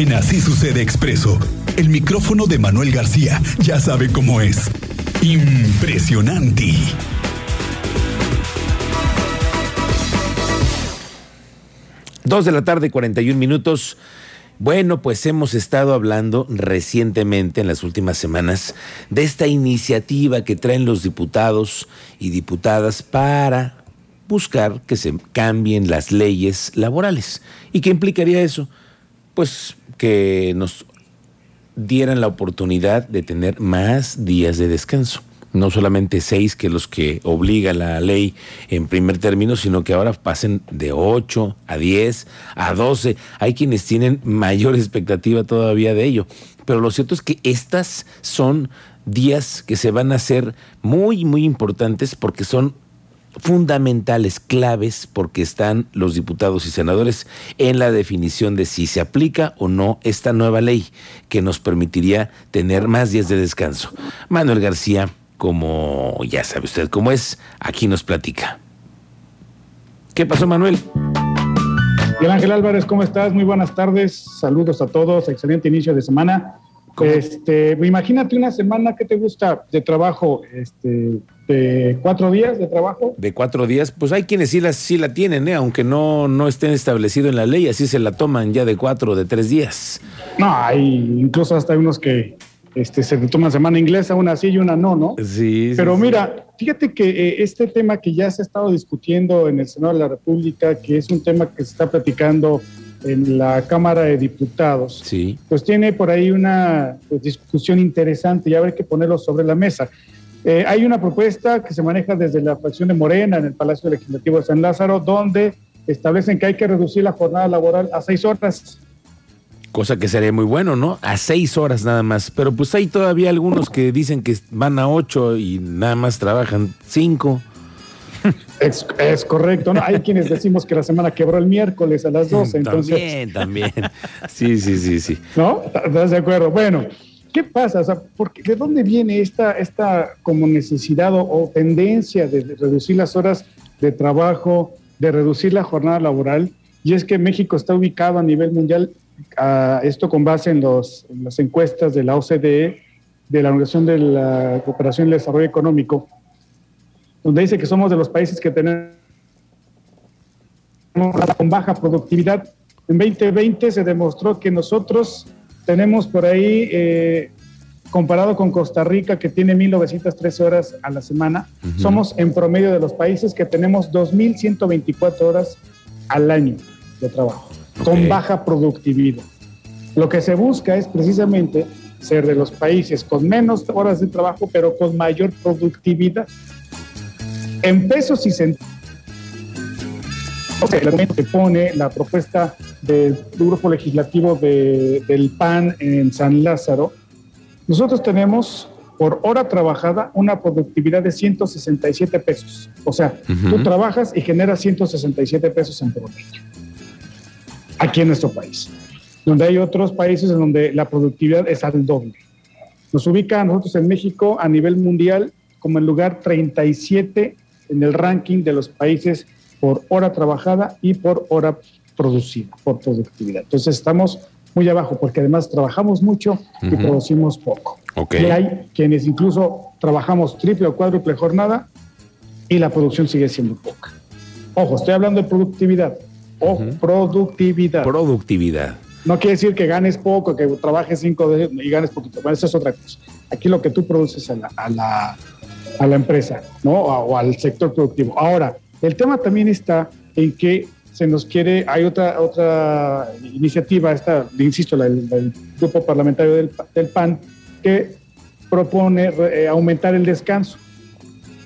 En Así sucede expreso, el micrófono de Manuel García ya sabe cómo es. Impresionante. Dos de la tarde, 41 minutos. Bueno, pues hemos estado hablando recientemente, en las últimas semanas, de esta iniciativa que traen los diputados y diputadas para buscar que se cambien las leyes laborales. ¿Y qué implicaría eso? Pues que nos dieran la oportunidad de tener más días de descanso. No solamente seis, que los que obliga la ley en primer término, sino que ahora pasen de ocho a diez, a doce. Hay quienes tienen mayor expectativa todavía de ello. Pero lo cierto es que estas son días que se van a hacer muy, muy importantes porque son fundamentales, claves, porque están los diputados y senadores en la definición de si se aplica o no esta nueva ley que nos permitiría tener más días de descanso. Manuel García, como ya sabe usted cómo es, aquí nos platica. ¿Qué pasó, Manuel? Miguel Ángel Álvarez, ¿cómo estás? Muy buenas tardes. Saludos a todos. Excelente inicio de semana. Este, imagínate una semana que te gusta de trabajo, este, de cuatro días de trabajo. De cuatro días, pues hay quienes sí la, sí la tienen, ¿eh? aunque no, no estén establecido en la ley, así se la toman ya de cuatro o de tres días. No, hay incluso hasta unos que este, se toman semana inglesa, una sí y una no, ¿no? Sí. Pero mira, fíjate que eh, este tema que ya se ha estado discutiendo en el Senado de la República, que es un tema que se está platicando en la Cámara de Diputados, sí. pues tiene por ahí una pues, discusión interesante y habrá que ponerlo sobre la mesa. Eh, hay una propuesta que se maneja desde la fracción de Morena en el Palacio Legislativo de San Lázaro, donde establecen que hay que reducir la jornada laboral a seis horas. Cosa que sería muy bueno, ¿no? A seis horas nada más. Pero pues hay todavía algunos que dicen que van a ocho y nada más trabajan cinco. Es, es, correcto, ¿no? Hay quienes decimos que la semana quebró el miércoles a las 12, entonces... También, también. Sí, sí, sí, sí. ¿No? ¿Estás de acuerdo? Bueno, ¿qué pasa? O sea, porque, ¿de dónde viene esta, esta como necesidad o, o tendencia de, reducir las horas de trabajo, de reducir la jornada laboral? Y es que México está ubicado a nivel mundial, esto con base en, los, en las encuestas de la OCDE, de la Organización de la Cooperación y el Desarrollo Económico, donde dice que somos de los países que tenemos con baja productividad. En 2020 se demostró que nosotros tenemos por ahí, eh, comparado con Costa Rica, que tiene 1.913 horas a la semana, uh -huh. somos en promedio de los países que tenemos 2.124 horas al año de trabajo, okay. con baja productividad. Lo que se busca es precisamente ser de los países con menos horas de trabajo, pero con mayor productividad. En pesos y centavos, el argumento que pone la propuesta del grupo legislativo de, del PAN en San Lázaro, nosotros tenemos por hora trabajada una productividad de 167 pesos. O sea, uh -huh. tú trabajas y generas 167 pesos en promedio. Aquí en nuestro país. Donde hay otros países en donde la productividad es al doble. Nos ubica a nosotros en México a nivel mundial como el lugar 37 en el ranking de los países por hora trabajada y por hora producida, por productividad. Entonces estamos muy abajo porque además trabajamos mucho y uh -huh. producimos poco. Okay. Y hay quienes incluso trabajamos triple o cuádruple jornada y la producción sigue siendo poca. Ojo, estoy hablando de productividad. O uh -huh. productividad. Productividad. No quiere decir que ganes poco, que trabajes cinco y ganes poquito. Bueno, eso es otra cosa. Aquí lo que tú produces a la, a la, a la empresa, ¿no? O, al sector productivo. Ahora, el tema también está en que se nos quiere, hay otra, otra iniciativa, esta, insisto, la, el, el, grupo parlamentario del, del, PAN, que propone eh, aumentar el descanso.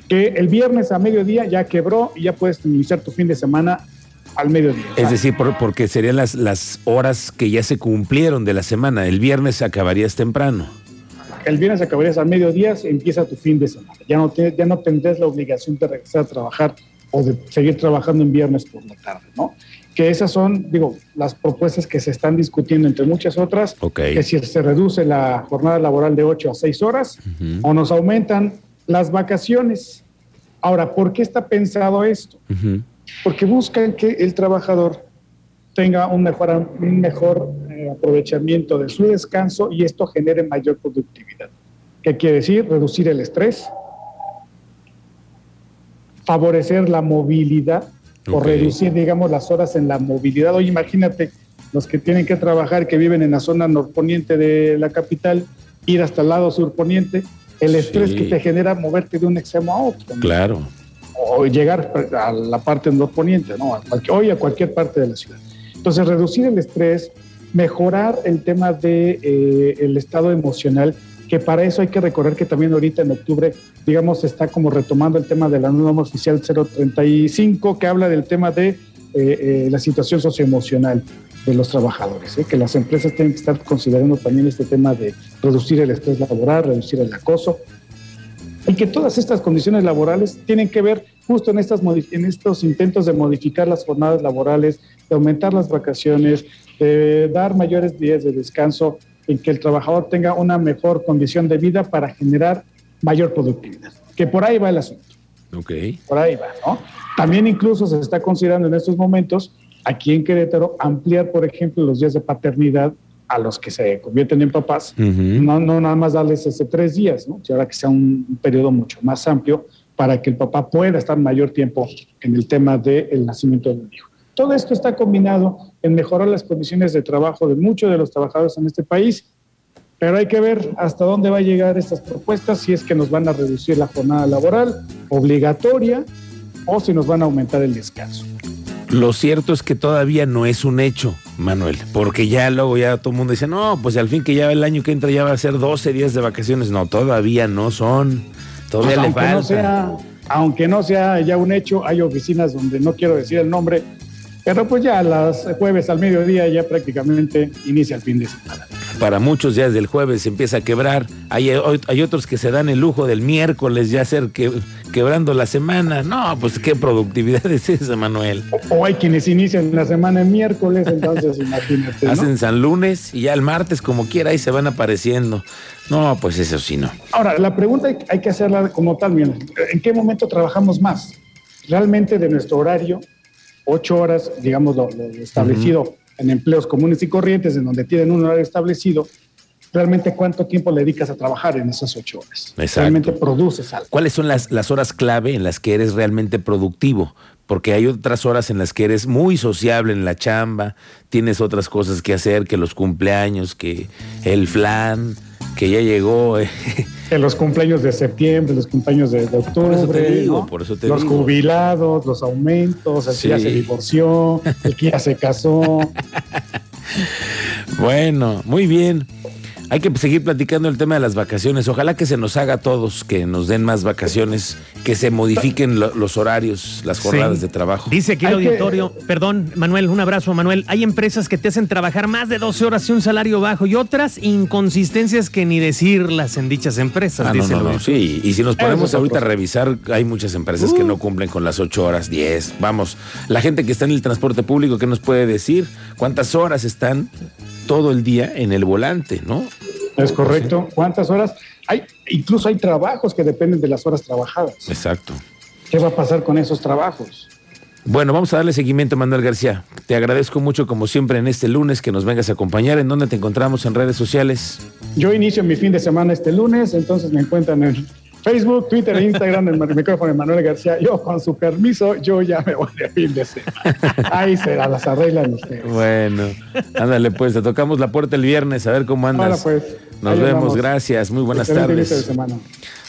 Que el viernes a mediodía ya quebró y ya puedes iniciar tu fin de semana al mediodía. Es decir, por, porque serían las, las horas que ya se cumplieron de la semana. El viernes acabarías temprano. El viernes acabarías al mediodía, empieza tu fin de semana. Ya no, te, ya no tendrás la obligación de regresar a trabajar o de seguir trabajando en viernes por la tarde, ¿no? Que esas son, digo, las propuestas que se están discutiendo entre muchas otras, okay. que si se reduce la jornada laboral de 8 a 6 horas uh -huh. o nos aumentan las vacaciones. Ahora, ¿por qué está pensado esto? Uh -huh. Porque buscan que el trabajador tenga un mejor, un mejor aprovechamiento de su descanso y esto genere mayor productividad. ¿Qué quiere decir? Reducir el estrés, favorecer la movilidad o reducir, digamos, las horas en la movilidad. Hoy imagínate los que tienen que trabajar, que viven en la zona norponiente de la capital, ir hasta el lado surponiente, el estrés que te genera moverte de un extremo a otro. Claro. O llegar a la parte norponiente, ¿no? hoy a cualquier parte de la ciudad. Entonces, reducir el estrés, mejorar el tema del de, eh, estado emocional, que para eso hay que recordar que también ahorita en octubre, digamos, está como retomando el tema de la norma oficial 035, que habla del tema de eh, eh, la situación socioemocional de los trabajadores, que las empresas tienen que estar considerando también este tema de reducir el estrés laboral, reducir el acoso, y que todas estas condiciones laborales tienen que ver justo en, estas, en estos intentos de modificar las jornadas laborales, de aumentar las vacaciones, de dar mayores días de descanso, en que el trabajador tenga una mejor condición de vida para generar mayor productividad. Que por ahí va el asunto. Ok. Por ahí va, ¿no? También incluso se está considerando en estos momentos aquí en Querétaro ampliar, por ejemplo, los días de paternidad a los que se convierten en papás, no, no nada más darles ese tres días, ¿no? ahora que sea un, periodo mucho más amplio para que el papá pueda estar mayor tiempo en el tema del nacimiento del hijo. Todo esto está combinado en mejorar las condiciones de trabajo de muchos de los trabajadores en este país, pero hay que ver hasta dónde va a llegar estas propuestas, si es que nos van a reducir la jornada laboral obligatoria o si nos van a aumentar el descanso. Lo cierto es que todavía no es un hecho, Manuel, porque ya luego ya todo el mundo dice, no, pues al fin que ya el año que entra ya va a ser 12 días de vacaciones. No, todavía no son. Todavía pues le falta. No sea, aunque no sea ya un hecho, hay oficinas donde no quiero decir el nombre, pero pues ya las jueves al mediodía ya prácticamente inicia el fin de semana. Para muchos ya desde el jueves se empieza a quebrar. Hay, hay otros que se dan el lujo del miércoles ya hacer que, quebrando la semana. No, pues qué productividad es esa, Manuel. O, hay quienes inician la semana el miércoles, entonces imagínate. Hacen San Lunes y ya el martes como quiera ahí se van apareciendo. No, pues eso sí no. Ahora, la pregunta hay que hacerla como tal, ¿en qué momento trabajamos más? ¿Realmente de nuestro horario ocho horas, digamos, lo, establecido en empleos comunes y corrientes, en donde tienen un horario establecido, realmente cuánto tiempo le dedicas a trabajar en esas ocho horas. Realmente produces algo. ¿Cuáles son las, las horas clave en las que eres realmente productivo? Porque hay otras horas en las que eres muy sociable en la chamba, tienes otras cosas que hacer, que los cumpleaños, que el flan, que ya llegó. Eh. En los cumpleaños de septiembre, los cumpleaños de, octubre, los jubilados, los aumentos, el que ya se divorció, el que ya se casó. bueno, muy bien. Hay que seguir platicando el tema de las vacaciones. Ojalá que se nos haga a todos, que nos den más vacaciones, que se modifiquen los horarios, las jornadas de trabajo. Dice aquí el auditorio, perdón, Manuel, un abrazo, Manuel. Hay empresas que te hacen trabajar más de 12 horas y un salario bajo y otras inconsistencias que ni decirlas en dichas empresas. Ah, no, no, no, sí. Y si nos ponemos ahorita a revisar, hay muchas empresas que no cumplen con las 8 horas, 10. Vamos, la gente que está en el transporte público, ¿qué nos puede decir? ¿Cuántas horas están todo el día en el volante, no? Es correcto. ¿Cuántas horas? Hay, incluso hay trabajos que dependen de las horas trabajadas. Exacto. ¿Qué va a pasar con esos trabajos? Bueno, vamos a darle seguimiento, Manuel García. Te agradezco mucho, como siempre, en este lunes que nos vengas a acompañar. ¿En dónde te encontramos en redes sociales? Yo inicio mi fin de semana este lunes, entonces me encuentran en Facebook, Twitter e Instagram, el micrófono de Manuel García. Yo, con su permiso, yo ya me voy de fin de semana. Ahí será, las arreglan ustedes. Bueno, ándale, pues, te tocamos la puerta el viernes, a ver cómo andas. pues. Nos vemos, gracias, muy buenas tardes. Fin de semana.